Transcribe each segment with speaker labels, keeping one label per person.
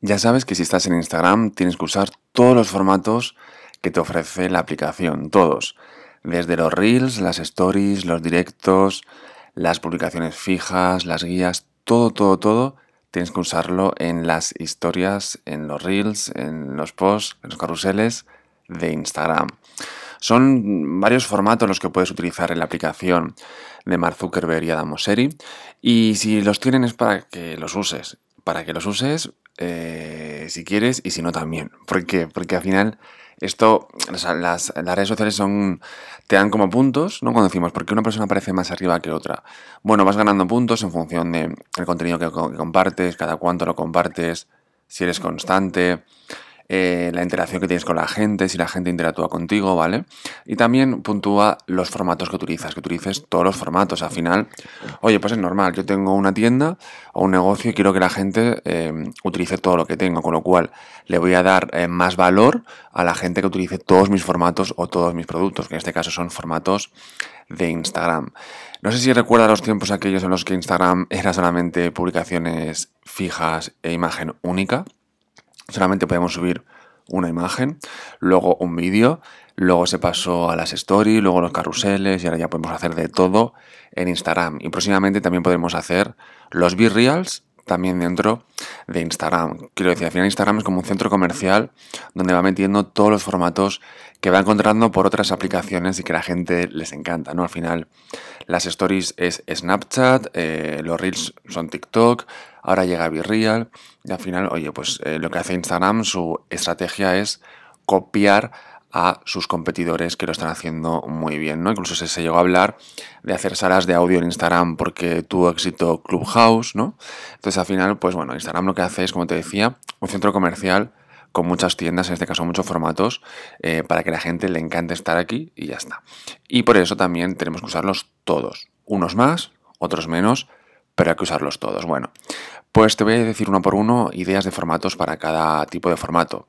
Speaker 1: Ya sabes que si estás en Instagram tienes que usar todos los formatos que te ofrece la aplicación, todos. Desde los reels, las stories, los directos, las publicaciones fijas, las guías, todo, todo, todo, tienes que usarlo en las historias, en los reels, en los posts, en los carruseles de Instagram. Son varios formatos los que puedes utilizar en la aplicación de Mark Zuckerberg y Adam Mosseri. Y si los tienen es para que los uses. Para que los uses eh, si quieres y si no también. ¿Por qué? Porque al final esto, las, redes sociales son, te dan como puntos, ¿no? Cuando decimos, ¿por qué una persona aparece más arriba que otra? Bueno, vas ganando puntos en función del contenido que compartes, cada cuánto lo compartes, si eres constante. Eh, la interacción que tienes con la gente, si la gente interactúa contigo, ¿vale? Y también puntúa los formatos que utilizas, que utilices todos los formatos. Al final, oye, pues es normal, yo tengo una tienda o un negocio y quiero que la gente eh, utilice todo lo que tengo, con lo cual le voy a dar eh, más valor a la gente que utilice todos mis formatos o todos mis productos, que en este caso son formatos de Instagram. No sé si recuerda los tiempos aquellos en los que Instagram era solamente publicaciones fijas e imagen única solamente podemos subir una imagen, luego un vídeo, luego se pasó a las stories, luego los carruseles y ahora ya podemos hacer de todo en Instagram. Y próximamente también podemos hacer los B-Reals también dentro de Instagram. Quiero decir, al final Instagram es como un centro comercial donde va metiendo todos los formatos que va encontrando por otras aplicaciones y que la gente les encanta, ¿no? Al final las stories es Snapchat, eh, los reels son TikTok, ahora llega Virreal y al final, oye, pues eh, lo que hace Instagram, su estrategia es copiar a sus competidores que lo están haciendo muy bien, ¿no? Incluso se, llegó a hablar de hacer salas de audio en Instagram porque tuvo éxito Clubhouse, ¿no? Entonces al final, pues bueno, Instagram lo que hace es, como te decía, un centro comercial con muchas tiendas, en este caso muchos formatos, eh, para que la gente le encante estar aquí y ya está. Y por eso también tenemos que usarlos todos, unos más, otros menos, pero hay que usarlos todos. Bueno, pues te voy a decir uno por uno ideas de formatos para cada tipo de formato.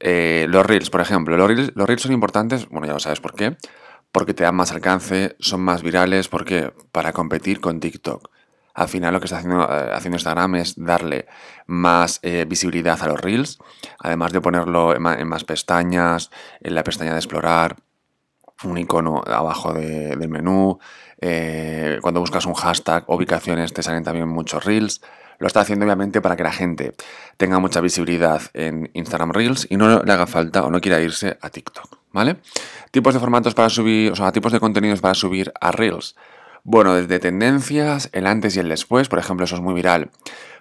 Speaker 1: Eh, los reels, por ejemplo. Los reels, los reels son importantes, bueno, ya lo sabes por qué. Porque te dan más alcance, son más virales, porque para competir con TikTok. Al final lo que está haciendo, eh, Instagram es darle más eh, visibilidad a los reels, además de ponerlo en, más pestañas, en la pestaña de explorar, un icono abajo del menú, cuando buscas un hashtag ubicaciones te salen también muchos reels. Lo está haciendo obviamente para que la gente tenga mucha visibilidad en Instagram Reels y no le haga falta o no quiera irse a TikTok, ¿vale? Tipos de formatos para subir, o sea, tipos de contenidos para subir a Reels. Bueno, desde tendencias, el antes y el después, por ejemplo, eso es muy viral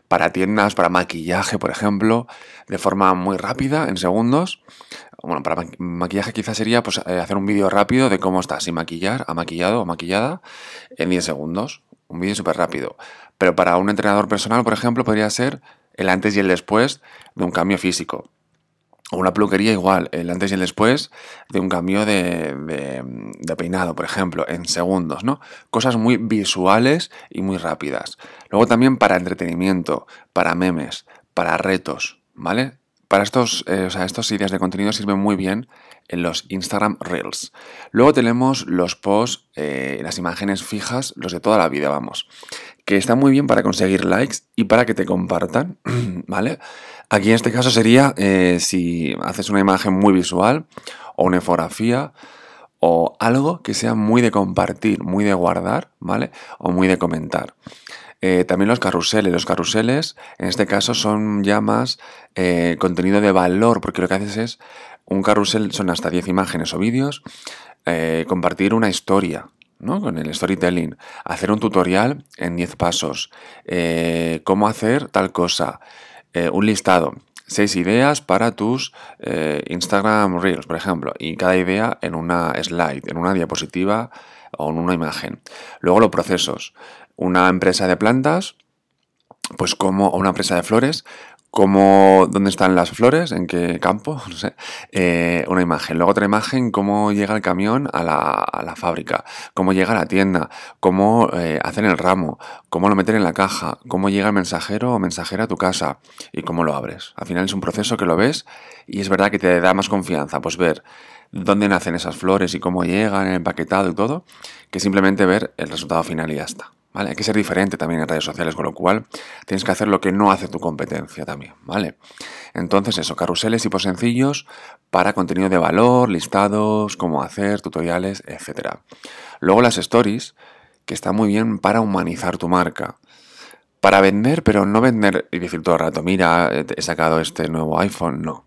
Speaker 1: para tiendas, para maquillaje, por ejemplo, de forma muy rápida, en segundos. Bueno, para maquillaje quizás sería pues, eh, hacer un vídeo rápido de cómo estás sin maquillar, a maquillado o maquillada, en 10 segundos. Un vídeo súper rápido. Pero para un entrenador personal, por ejemplo, podría ser el antes y el después de un cambio físico. O una peluquería igual, el antes y el después de un cambio de, de, peinado, por ejemplo, en segundos, ¿no? Cosas muy visuales y muy rápidas. Luego también para entretenimiento, para memes, para retos, ¿vale? Para estos, eh, o sea, estas ideas de contenido sirven muy bien en los Instagram Reels. Luego tenemos los posts, eh, las imágenes fijas, los de toda la vida, vamos que está muy bien para conseguir likes y para que te compartan, ¿vale? Aquí en este caso sería eh, si haces una imagen muy visual o una infografía o algo que sea muy de compartir, muy de guardar, ¿vale? O muy de comentar. Eh, también los carruseles. Los carruseles, en este caso, son ya más eh, contenido de valor, porque lo que haces es, un carrusel son hasta 10 imágenes o vídeos, compartir una historia, ¿no? Con el storytelling. Hacer un tutorial en 10 pasos. Eh, cómo hacer tal cosa. Eh, un listado. Seis ideas para tus eh, Instagram Reels, por ejemplo. Y cada idea en una slide, en una diapositiva o en una imagen. Luego los procesos. Una empresa de plantas, pues como, una empresa de flores, cómo, dónde están las flores, en qué campo, no sé, eh, una imagen. Luego otra imagen, cómo llega el camión a la, fábrica, cómo llega a la tienda, cómo eh, hacen el ramo, cómo lo meten en la caja, cómo llega el mensajero o mensajera a tu casa y cómo lo abres. Al final es un proceso que lo ves y es verdad que te da más confianza, pues ver dónde nacen esas flores y cómo llegan, el empaquetado y todo, que simplemente ver el resultado final y ya está. ¿Vale? Hay que ser diferente también en redes sociales, con lo cual tienes que hacer lo que no hace tu competencia también, ¿vale? Entonces eso, carruseles y sencillos para contenido de valor, listados, cómo hacer, tutoriales, etc. Luego las stories, que está muy bien para humanizar tu marca. Para vender, pero no vender y decir todo el rato, mira, he sacado este nuevo iPhone, no.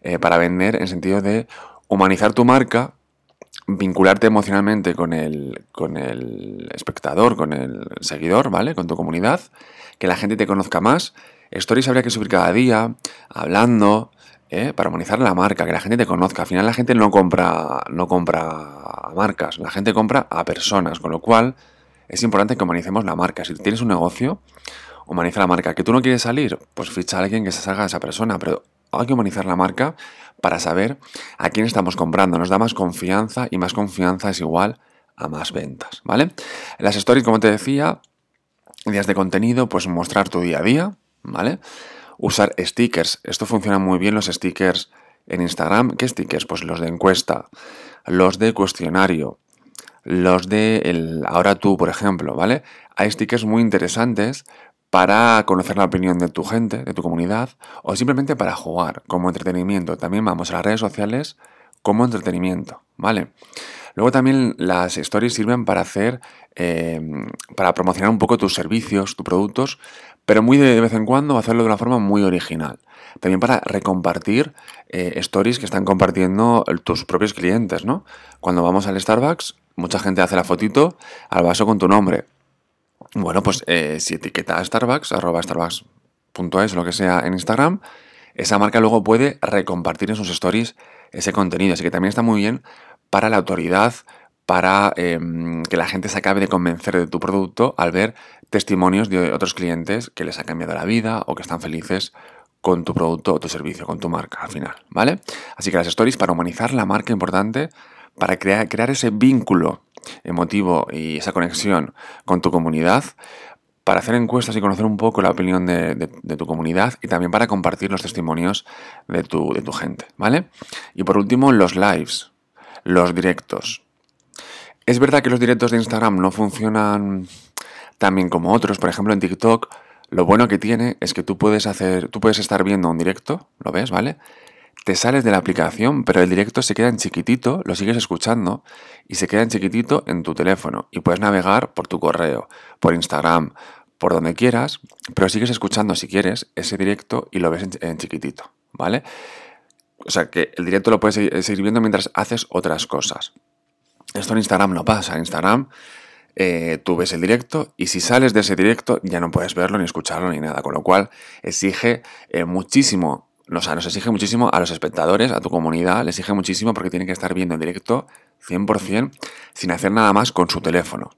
Speaker 1: Eh, para vender en sentido de humanizar tu marca vincularte emocionalmente con el, con el espectador, con el seguidor, ¿vale? Con tu comunidad, que la gente te conozca más. Stories habría que subir cada día, hablando, ¿eh? para humanizar la marca, que la gente te conozca. Al final la gente no compra, no compra marcas, la gente compra a personas, con lo cual es importante que humanicemos la marca. Si tienes un negocio, humaniza la marca. ¿Que tú no quieres salir? Pues ficha a alguien que se salga de esa persona, pero hay que humanizar la marca para saber a quién estamos comprando. Nos da más confianza y más confianza es igual a más ventas, ¿vale? Las stories, como te decía, días de contenido, pues mostrar tu día a día, ¿vale? Usar stickers. Esto funciona muy bien los stickers en Instagram. ¿Qué stickers? Pues los de encuesta, los de cuestionario, los de el ahora tú, por ejemplo, ¿vale? Hay stickers muy interesantes para conocer la opinión de tu gente, de tu comunidad, o simplemente para jugar como entretenimiento. También vamos a las redes sociales como entretenimiento, ¿vale? Luego también las stories sirven para hacer, em, para promocionar un poco tus servicios, tus productos, pero muy de vez en cuando hacerlo de una forma muy original. También para recompartir eh, stories que están compartiendo tus propios clientes, ¿no? Cuando vamos al Starbucks, mucha gente hace la fotito al vaso con tu nombre. Bueno, pues eh, si etiqueta a Starbucks, arroba starbucks.es, lo que sea en Instagram, esa marca luego puede recompartir en sus stories ese contenido. Así que también está muy bien para la autoridad, para em, que la gente se acabe de convencer de tu producto al ver testimonios de otros clientes que les ha cambiado la vida o que están felices con tu producto o tu servicio, con tu marca al final, ¿vale? Así que las stories para humanizar la marca importante, para crear ese vínculo emotivo y esa conexión con tu comunidad para hacer encuestas y conocer un poco la opinión de, tu comunidad y también para compartir los testimonios de tu, de tu gente, ¿vale? Y por último, los lives, los directos. Es verdad que los directos de Instagram no funcionan tan bien como otros, por ejemplo en TikTok, lo bueno que tiene es que tú puedes hacer, tú puedes estar viendo un directo, ¿lo ves, vale? Te sales de la aplicación, pero el directo se queda en chiquitito, lo sigues escuchando y se queda en chiquitito en tu teléfono y puedes navegar por tu correo, por Instagram, por donde quieras, pero sigues escuchando si quieres ese directo y lo ves en, chiquitito, ¿vale? O sea que el directo lo puedes seguir viendo mientras haces otras cosas. Esto en Instagram no pasa. En Instagram eh, tú ves el directo y si sales de ese directo ya no puedes verlo ni escucharlo ni nada. Con lo cual exige eh, muchísimo nos, nos exige muchísimo a los espectadores, a tu comunidad, les exige muchísimo porque tienen que estar viendo en directo 100% sin hacer nada más con su teléfono.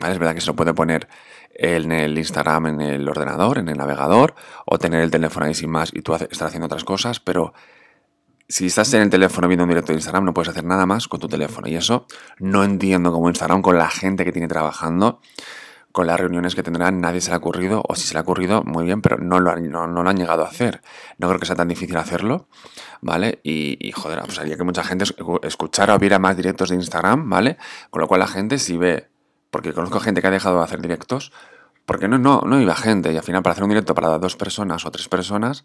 Speaker 1: Es verdad que se lo puede poner en el Instagram, en el ordenador, en el navegador, o tener el teléfono ahí sin más y tú estar haciendo otras cosas, pero si estás en el teléfono viendo un directo de Instagram, no puedes hacer nada más con tu teléfono. Y eso no entiendo cómo Instagram, con la gente que tiene trabajando, con las reuniones que tendrán nadie se le ha ocurrido, o si se le ha ocurrido, muy bien, pero no lo, han, no, lo han llegado a hacer. No creo que sea tan difícil hacerlo, ¿vale? Y, joder, pues haría que mucha gente escuchara o viera más directos de Instagram, ¿vale? Con lo cual la gente si ve, porque conozco gente que ha dejado de hacer directos, porque no, no, no iba gente, y al final para hacer un directo para dos personas o tres personas,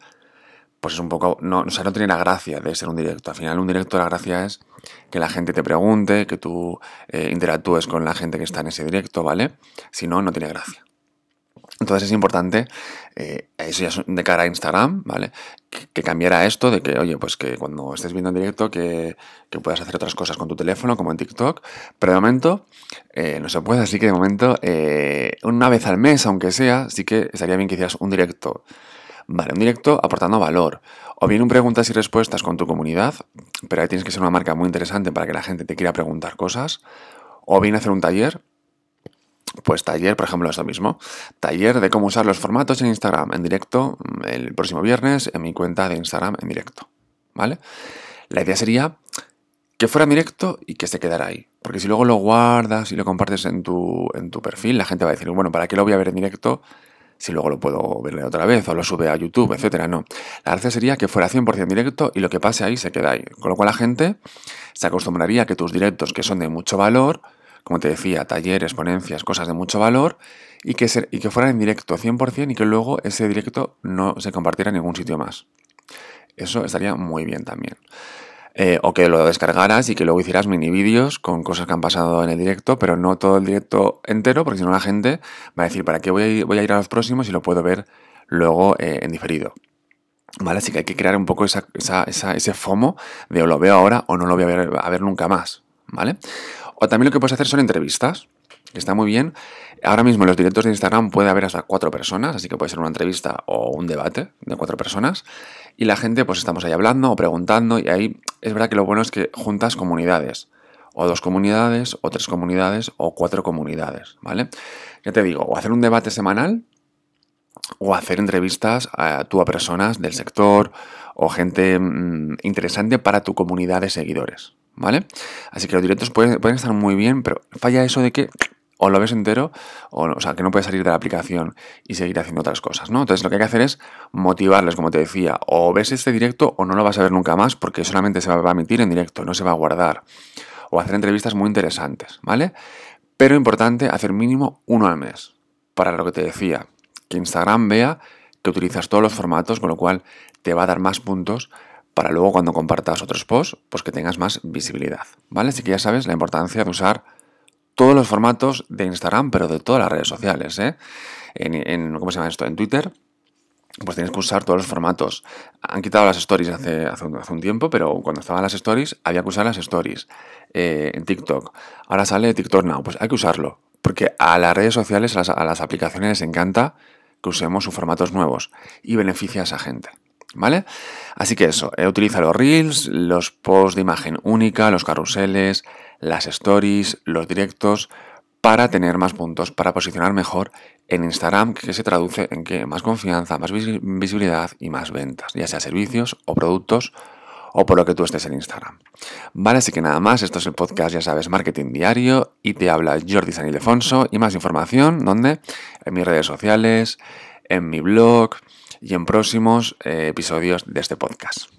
Speaker 1: pues es un poco, no, o sea, no tiene la gracia de ser un directo. Al final un directo la gracia es que la gente te pregunte, que tú eh, interactúes con la gente que está en ese directo, ¿vale? Si no, no tiene gracia. Entonces es importante, eh, eso ya es de cara a Instagram, ¿vale? Que, cambiara esto de que, oye, pues que cuando estés viendo en directo que, puedas hacer otras cosas con tu teléfono, como en TikTok, pero de momento eh, no se puede, así que de momento, una vez al mes, aunque sea, sí que estaría bien que hicieras un directo Vale, un directo aportando valor. O bien un preguntas y respuestas con tu comunidad, pero ahí tienes que ser una marca muy interesante para que la gente te quiera preguntar cosas. O bien hacer un taller. Pues taller, por ejemplo, esto mismo. Taller de cómo usar los formatos en Instagram en directo el próximo viernes en mi cuenta de Instagram en directo. ¿Vale? La idea sería que fuera en directo y que se quedara ahí. Porque si luego lo guardas y lo compartes en tu, en tu perfil, la gente va a decir, bueno, ¿para qué lo voy a ver en directo si luego lo puedo verle otra vez o lo sube a YouTube, etcétera, no. La gracia sería que fuera 100% directo y lo que pase ahí se queda ahí. Con lo cual la gente se acostumbraría a que tus directos, que son de mucho valor, como te decía, talleres, ponencias, cosas de mucho valor y que, y que fueran en directo 100% y que luego ese directo no se compartiera en ningún sitio más. Eso estaría muy bien también. Eh, o que lo descargaras y que luego hicieras mini vídeos con cosas que han pasado en el directo, pero no todo el directo entero, porque si no la gente va a decir, ¿para qué voy a ir, a, los próximos y lo puedo ver luego eh, en diferido? ¿Vale? Así que hay que crear un poco esa, ese FOMO de o lo veo ahora o no lo voy a ver, a ver nunca más, ¿vale? O también lo que puedes hacer son entrevistas, está muy bien. Ahora mismo en los directos de Instagram puede haber hasta cuatro personas, así que puede ser una entrevista o un debate de cuatro personas. Y la gente, pues estamos ahí hablando o preguntando, y ahí es verdad que lo bueno es que juntas comunidades. O dos comunidades, o tres comunidades, o cuatro comunidades, ¿vale? Ya te digo, o hacer un debate semanal, o hacer entrevistas a, tú a personas del sector, o gente mm, interesante para tu comunidad de seguidores, ¿vale? Así que los directos pueden, pueden estar muy bien, pero falla eso de que o lo ves entero, o, sea, que no puedes salir de la aplicación y seguir haciendo otras cosas, ¿no? Entonces lo que hay que hacer es motivarles, como te decía, o ves este directo o no lo vas a ver nunca más porque solamente se va a emitir en directo, no se va a guardar. O hacer entrevistas muy interesantes, ¿vale? Pero importante hacer mínimo uno al mes. Para lo que te decía, que Instagram vea que utilizas todos los formatos, con lo cual te va a dar más puntos para luego cuando compartas otros posts, pues que tengas más visibilidad, ¿vale? Así que ya sabes la importancia de usar todos los formatos de Instagram, pero de todas las redes sociales. ¿eh? En, ¿Cómo se llama esto? En Twitter. Pues tienes que usar todos los formatos. Han quitado las stories hace, hace, un, tiempo, pero cuando estaban las stories había que usar las stories. Eh, en TikTok. Ahora sale TikTok Now. Pues hay que usarlo. Porque a las redes sociales, a las, aplicaciones les encanta que usemos sus formatos nuevos y beneficia a esa gente. ¿Vale? Así que eso, eh, utiliza los reels, los posts de imagen única, los carruseles, las stories, los directos, para tener más puntos, para posicionar mejor en Instagram, que se traduce en que más confianza, más visibilidad y más ventas, ya sea servicios o productos o por lo que tú estés en Instagram. Vale, así que nada más, esto es el podcast, ya sabes, Marketing Diario y te habla Jordi San Ildefonso y más información, ¿dónde? En mis redes sociales, en mi blog y en próximos eh, episodios de este podcast.